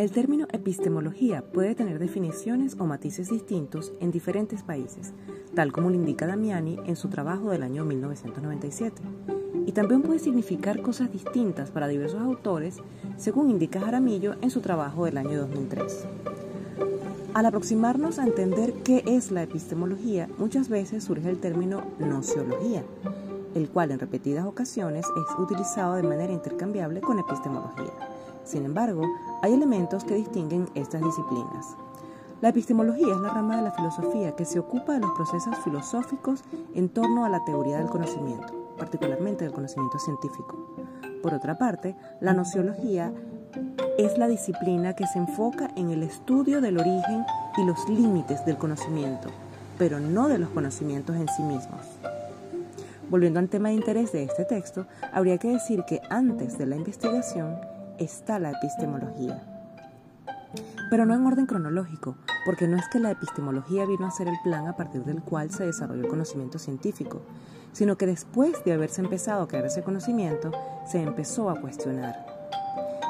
El término epistemología puede tener definiciones o matices distintos en diferentes países, tal como lo indica Damiani en su trabajo del año 1997. Y también puede significar cosas distintas para diversos autores, según indica Jaramillo en su trabajo del año 2003. Al aproximarnos a entender qué es la epistemología, muchas veces surge el término nociología, el cual en repetidas ocasiones es utilizado de manera intercambiable con epistemología. Sin embargo, hay elementos que distinguen estas disciplinas. La epistemología es la rama de la filosofía que se ocupa de los procesos filosóficos en torno a la teoría del conocimiento, particularmente del conocimiento científico. Por otra parte, la nociología es la disciplina que se enfoca en el estudio del origen y los límites del conocimiento, pero no de los conocimientos en sí mismos. Volviendo al tema de interés de este texto, habría que decir que antes de la investigación está la epistemología. Pero no en orden cronológico, porque no es que la epistemología vino a ser el plan a partir del cual se desarrolló el conocimiento científico, sino que después de haberse empezado a crear ese conocimiento, se empezó a cuestionar.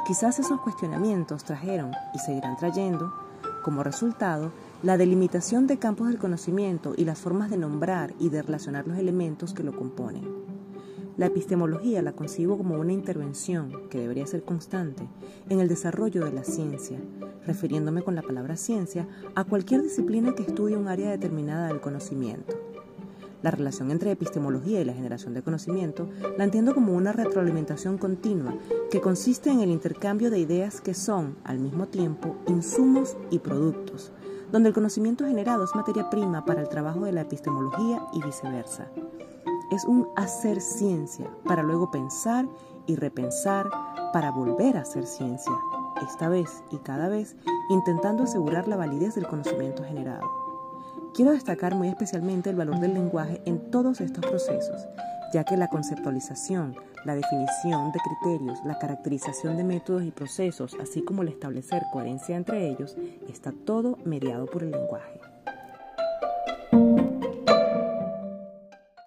Quizás esos cuestionamientos trajeron y seguirán trayendo, como resultado, la delimitación de campos del conocimiento y las formas de nombrar y de relacionar los elementos que lo componen. La epistemología la concibo como una intervención que debería ser constante en el desarrollo de la ciencia, refiriéndome con la palabra ciencia a cualquier disciplina que estudie un área determinada del conocimiento. La relación entre epistemología y la generación de conocimiento la entiendo como una retroalimentación continua que consiste en el intercambio de ideas que son, al mismo tiempo, insumos y productos, donde el conocimiento generado es materia prima para el trabajo de la epistemología y viceversa es un hacer ciencia para luego pensar y repensar para volver a hacer ciencia, esta vez y cada vez intentando asegurar la validez del conocimiento generado. Quiero destacar muy especialmente el valor del lenguaje en todos estos procesos, ya que la conceptualización, la definición de criterios, la caracterización de métodos y procesos, así como el establecer coherencia entre ellos, está todo mediado por el lenguaje.